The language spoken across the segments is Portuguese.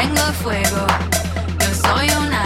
tengo fuego, yo soy una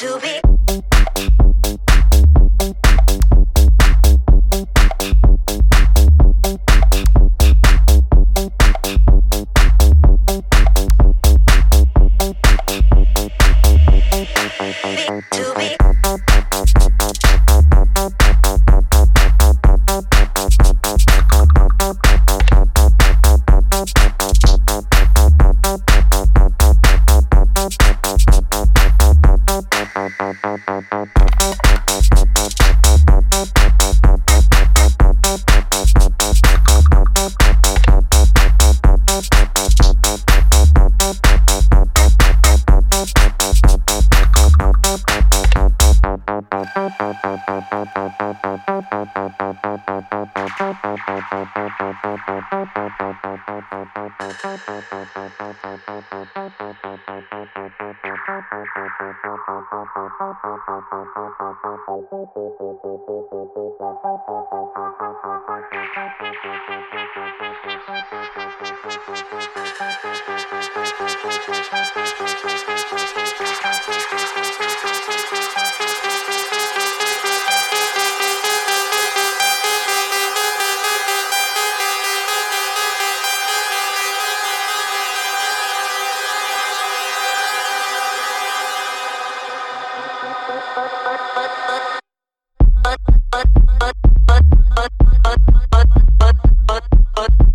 to be Oh.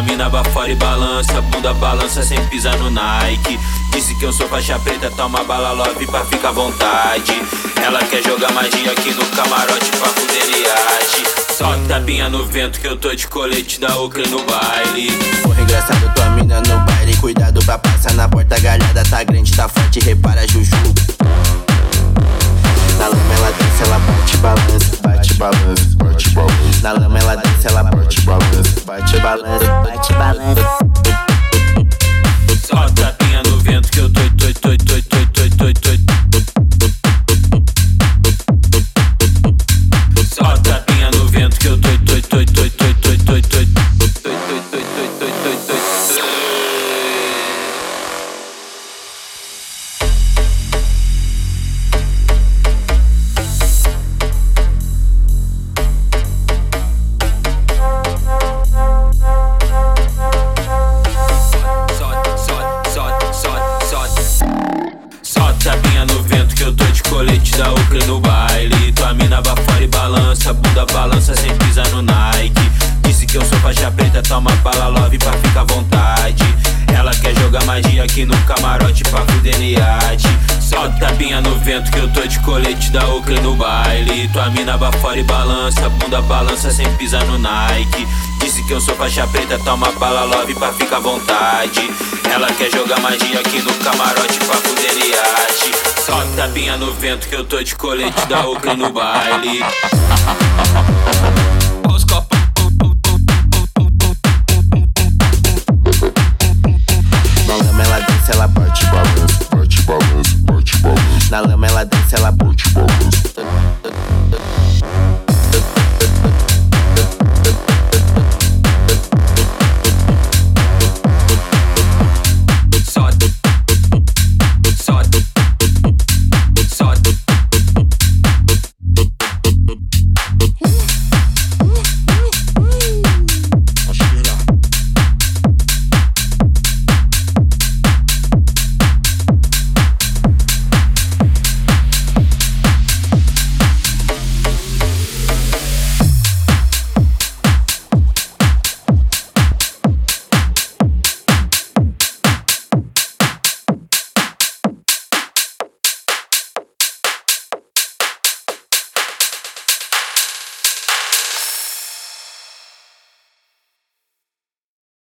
Tua mina fora e balança, bunda balança sem pisar no Nike. Disse que eu sou faixa preta, toma bala love pra ficar à vontade. Ela quer jogar magia aqui no camarote pra fuder Só tapinha no vento que eu tô de colete da Oakley no baile. Porra, engraçado tua mina no baile. Cuidado pra passar na porta, galhada tá grande, tá forte, repara, Juju. Na lama ela desce, ela bate balança, balança, bate balança. Na lama ela desce, ela bate balança, bate balança, bate balança. Colete da Oakley no baile. Tua mina fora e balança, bunda balança sem pisar no Nike. Disse que eu sou faixa preta, toma bala love pra ficar à vontade. Jogar magia aqui no camarote pra fuder no iate. Só tapinha no vento que eu tô de colete da Oakley no baile. Tua mina fora e balança, bunda balança sem pisar no Nike. Disse que eu sou faixa preta, toma bala love pra ficar à vontade. Ela quer jogar magia aqui no camarote pra fuder no iate. Só tapinha no vento que eu tô de colete da Oakley no baile. balança, bate balança. Na lama ela dança, ela bate balança.